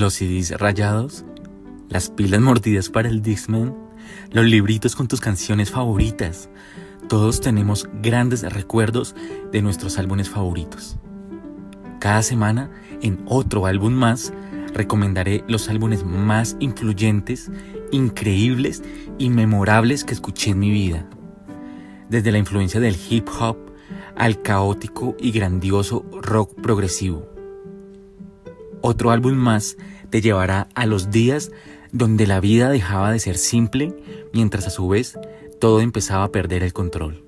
los CDs rayados, las pilas mordidas para el Discman, los libritos con tus canciones favoritas. Todos tenemos grandes recuerdos de nuestros álbumes favoritos. Cada semana, en otro álbum más, recomendaré los álbumes más influyentes, increíbles y memorables que escuché en mi vida. Desde la influencia del hip hop al caótico y grandioso rock progresivo. Otro álbum más te llevará a los días donde la vida dejaba de ser simple mientras a su vez todo empezaba a perder el control.